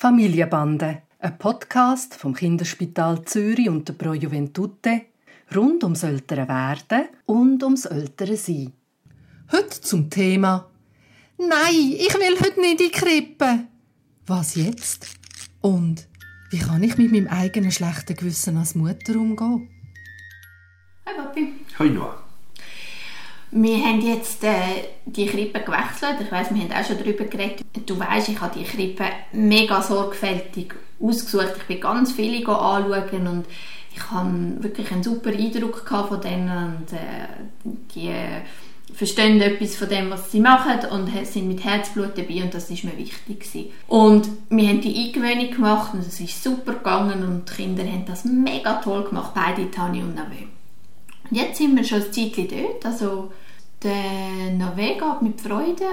Familienbande, ein Podcast vom Kinderspital Zürich und der Pro Juventute rund ums ältere Werden und ums ältere Sein. Heute zum Thema Nein, ich will heute nicht in die Krippe. Was jetzt? Und wie kann ich mit meinem eigenen schlechten Gewissen als Mutter umgehen? Hi Papi. Hi Noah. Wir haben jetzt äh, die Krippe gewechselt. Ich weiß, wir haben auch schon darüber geredet. Du weißt, ich habe die Krippe mega sorgfältig ausgesucht. Ich bin ganz viele anschauen und ich habe wirklich einen super Eindruck von denen und äh, die verstehen etwas von dem, was sie machen und sind mit Herzblut dabei und das ist mir wichtig gewesen. Und wir haben die Eingewöhnung gemacht und es ist super gegangen und die Kinder haben das mega toll gemacht, beide Tani und Nave. Jetzt sind wir schon ein Zeitchen dort, also der Nave geht mit Freude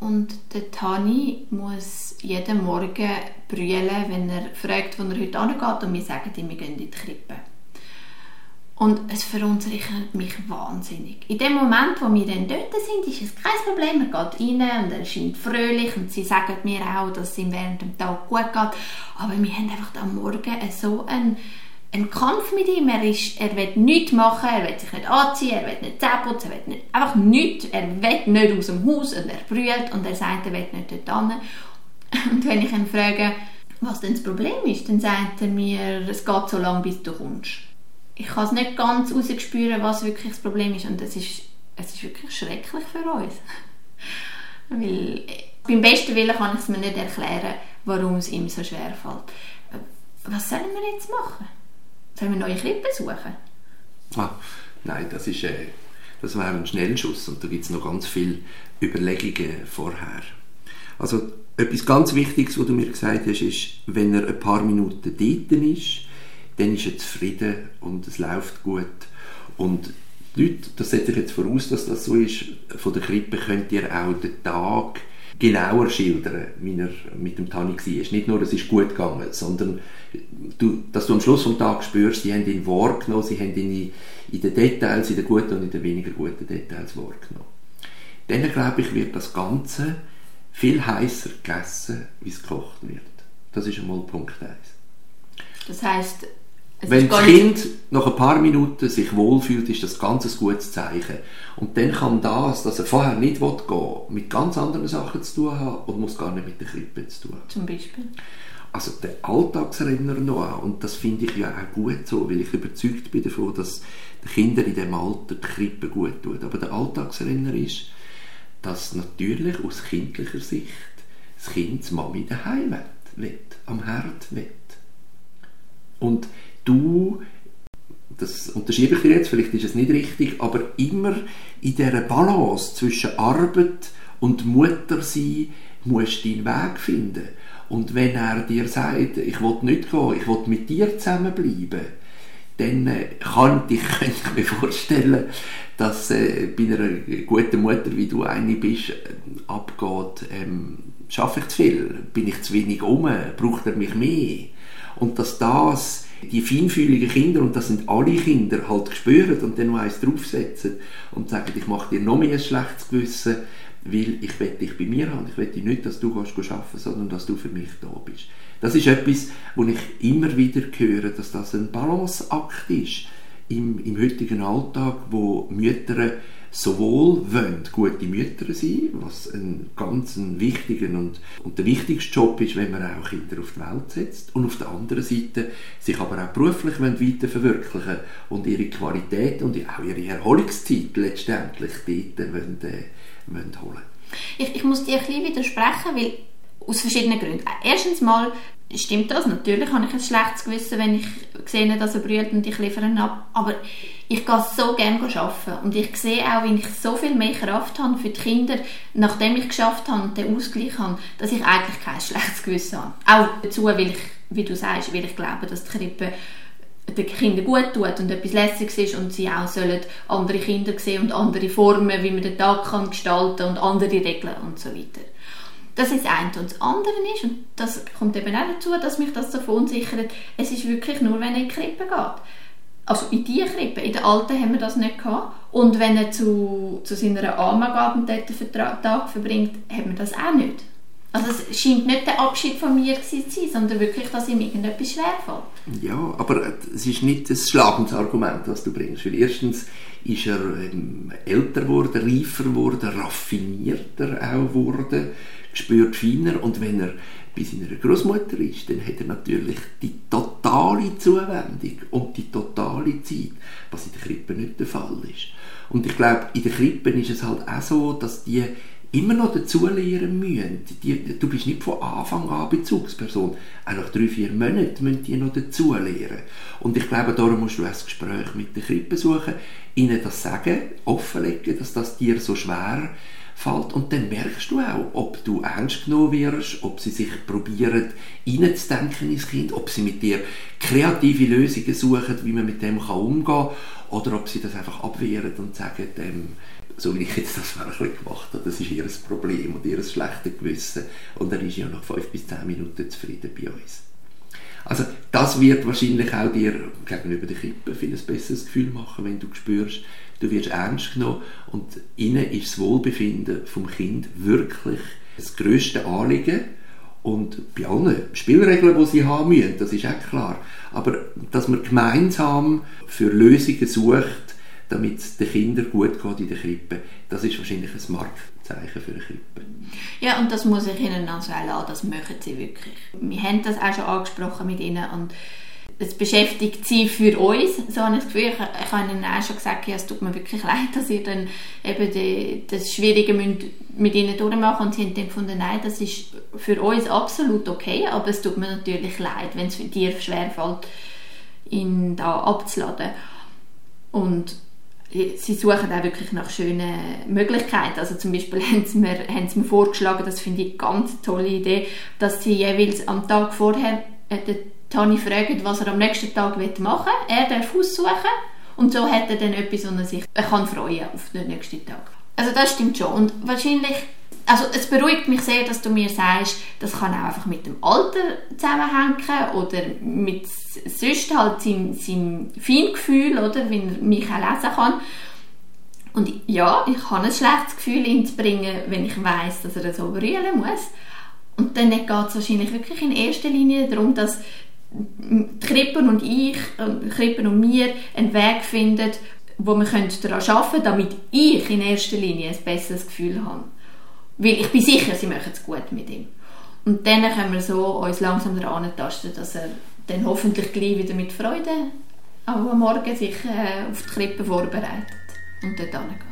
und der Tani muss jeden Morgen brüllen, wenn er fragt, wo er heute angeht und wir sagen ihm, wir gehen in die Krippe. Und es verunsichert mich wahnsinnig. In dem Moment, wo wir dann dort sind, ist es kein Problem. Er geht rein und er scheint fröhlich und sie sagen mir auch, dass es ihm während dem Tag gut geht. Aber wir haben einfach am Morgen so einen ein Kampf mit ihm. Er, ist, er will nichts machen, er will sich nicht anziehen, er will nicht Zähne putzen, er will nicht, einfach nichts. Er will nicht aus dem Haus und er brüllt und er sagt, er will nicht dort hin. Und wenn ich ihn frage, was denn das Problem ist, dann sagt er mir, es geht so lange, bis du kommst. Ich kann es nicht ganz rausspüren, was wirklich das Problem ist und es ist, es ist wirklich schrecklich für uns. Weil beim besten Willen kann ich es mir nicht erklären, warum es ihm so schwer fällt. Was sollen wir jetzt machen? Sollen wir neue Krippen suchen? Ah, nein, das ist äh, das wäre ein Schnellschuss und da gibt es noch ganz viele Überlegungen vorher. Also etwas ganz Wichtiges, was du mir gesagt hast, ist, wenn er ein paar Minuten dort ist, dann ist er zufrieden und es läuft gut. Und die Leute, das setze ich jetzt voraus, dass das so ist, von der Krippe könnt ihr auch den Tag genauer schildern, wie er mit dem Tani war. Nicht nur, es ist gut gegangen, sondern du, dass du am Schluss des Tages spürst, sie haben ihn wahrgenommen, sie haben ihn in den Details, in den guten und in den weniger guten Details wahrgenommen. Dann, glaube ich, wird das Ganze viel heißer gegessen, wie es gekocht wird. Das ist einmal Punkt 1. Das heisst, wenn das Kind nach ein paar Minuten sich wohlfühlt, ist das ganz ein gutes Zeichen. Und dann kann das, dass er vorher nicht gehen will, mit ganz anderen Sachen zu tun haben und muss gar nicht mit der Krippe zu tun haben. Zum Beispiel? Also der Alltagsrenner noch und das finde ich ja auch gut so, weil ich überzeugt bin davon, dass den Kindern in diesem Alter die Krippe gut tut. Aber der Alltagsrenner ist, dass natürlich aus kindlicher Sicht das Kind das Mami daheim will, am Herd will. Und du, das unterschiebe ich dir jetzt, vielleicht ist es nicht richtig, aber immer in dieser Balance zwischen Arbeit und Mutter sein, musst du deinen Weg finden. Und wenn er dir sagt, ich will nicht gehen, ich will mit dir zusammenbleiben, dann äh, kann ich, könnte ich mir vorstellen, dass äh, bei einer guten Mutter, wie du eine bist, äh, abgeht, ähm, schaffe ich zu viel, bin ich zu wenig um, braucht er mich mehr. Und dass das die feinfühligen Kinder, und das sind alle Kinder, halt spüren und dann noch eins draufsetzen und sagen, ich mache dir noch mehr ein schlechtes Gewissen, weil ich will dich bei mir haben. Ich will nicht, dass du arbeiten kannst, sondern dass du für mich da bist. Das ist etwas, wo ich immer wieder höre, dass das ein Balanceakt ist im, im heutigen Alltag, wo Mütter sowohl wollen gute Mütter sein, was ein ganz wichtiger und, und der wichtigste Job ist, wenn man auch Kinder auf die Welt setzt und auf der anderen Seite sich aber auch beruflich weiter verwirklichen und ihre Qualität und auch ihre Erholungszeit letztendlich dort wollen, äh, wollen holen. Ich, ich muss dir ein bisschen widersprechen, weil aus verschiedenen Gründen. Erstens mal stimmt das. Natürlich habe ich ein schlechtes Gewissen, wenn ich sehe, dass er brüllt und ich liefere ihn ab. Aber ich gehe so gerne arbeiten. Und ich sehe auch, wie ich so viel mehr Kraft habe für die Kinder, nachdem ich geschafft habe und den Ausgleich habe, dass ich eigentlich kein schlechtes Gewissen habe. Auch dazu, weil ich, wie du sagst, weil ich glaube, dass die Krippe den Kindern gut tut und etwas Lässiges ist und sie auch sollen andere Kinder sehen und andere Formen, wie man den Tag kann gestalten und andere Regeln und so weiter. Das ist eine. Und das andere ist, und das kommt eben auch dazu, dass mich das so verunsichert, es ist wirklich nur, wenn er in die Krippe geht. Also in die Krippe. In der alten haben wir das nicht gehabt. Und wenn er zu, zu seiner geht und dort Tag verbringt, haben wir das auch nicht. Also es scheint nicht der Abschied von mir zu sein, sondern wirklich, dass ihm irgendetwas schwerfällt. Ja, aber es ist nicht das schlagendes Argument, was du bringst. Weil erstens ist er ähm, älter geworden, reifer geworden, raffinierter auch geworden, spürt feiner und wenn er bei seiner Großmutter ist, dann hat er natürlich die totale Zuwendung und die totale Zeit, was in der Krippe nicht der Fall ist. Und ich glaube, in der Krippe ist es halt auch so, dass die immer noch dazulernen müssen. Die, du bist nicht von Anfang an Bezugsperson. Auch nach drei, vier Monaten müssen die noch dazulernen. Und ich glaube, darum musst du ein Gespräch mit der Krippe suchen, ihnen das sagen, offenlegen, dass das dir so schwer fällt. Und dann merkst du auch, ob du ernst genommen wirst, ob sie sich probieren, reinzudenken ins Kind, ob sie mit dir kreative Lösungen suchen, wie man mit dem umgehen kann, oder ob sie das einfach abwehren und sagen, ähm, so wie ich jetzt das wirklich gemacht habe, das ist ihr Problem und ihr schlechtes Gewissen. Und dann ist ja nach fünf bis zehn Minuten zufrieden bei uns. Also das wird wahrscheinlich auch dir gegenüber der Kippe viel ein besseres Gefühl machen, wenn du spürst, du wirst ernst genommen und ihnen ist das Wohlbefinden vom Kind wirklich das größte Anliegen und bei allen Spielregeln, die sie haben müssen, das ist auch klar. Aber dass man gemeinsam für Lösungen sucht, damit es den Kindern gut geht in der Krippe, das ist wahrscheinlich ein Marktzeichen für eine Krippe. Ja, und das muss ich Ihnen also auch lassen, das möchten Sie wirklich. Wir haben das auch schon angesprochen mit Ihnen und es beschäftigt sie für uns, so habe ich das Gefühl. Ich, ich habe ihnen auch schon gesagt, ja, es tut mir wirklich leid, dass ihr dann eben die, das Schwierige mit ihnen durchmachen und sie haben dann gefunden, nein, das ist für uns absolut okay, aber es tut mir natürlich leid, wenn es dir schwerfällt, ihn da abzuladen. Und sie suchen auch wirklich nach schönen Möglichkeiten. Also zum Beispiel haben sie mir, haben sie mir vorgeschlagen, das finde ich eine ganz tolle Idee, dass sie jeweils am Tag vorher äh, Tani fragen, was er am nächsten Tag machen will. Er darf aussuchen und so hat er dann etwas, wo er sich er kann freuen auf den nächsten Tag. Also das stimmt schon. Und wahrscheinlich also es beruhigt mich sehr, dass du mir sagst, das kann auch einfach mit dem Alter zusammenhängen oder mit sonst halt seinem, seinem Feingefühl, oder, wie er mich auch lesen kann. Und ja, ich habe ein schlechtes Gefühl, ihn zu bringen, wenn ich weiß, dass er so brüllen muss. Und dann geht es wahrscheinlich wirklich in erster Linie darum, dass Krippen und ich, Krippen und mir einen Weg finden, wo wir daran arbeiten können, damit ich in erster Linie ein besseres Gefühl habe. Weil ich bin sicher, sie machen es gut mit ihm. Und dann können wir so uns langsam daran tasten, dass er dann hoffentlich gleich wieder mit Freude am Morgen sich äh, auf die Krippe vorbereitet und dort hingeht.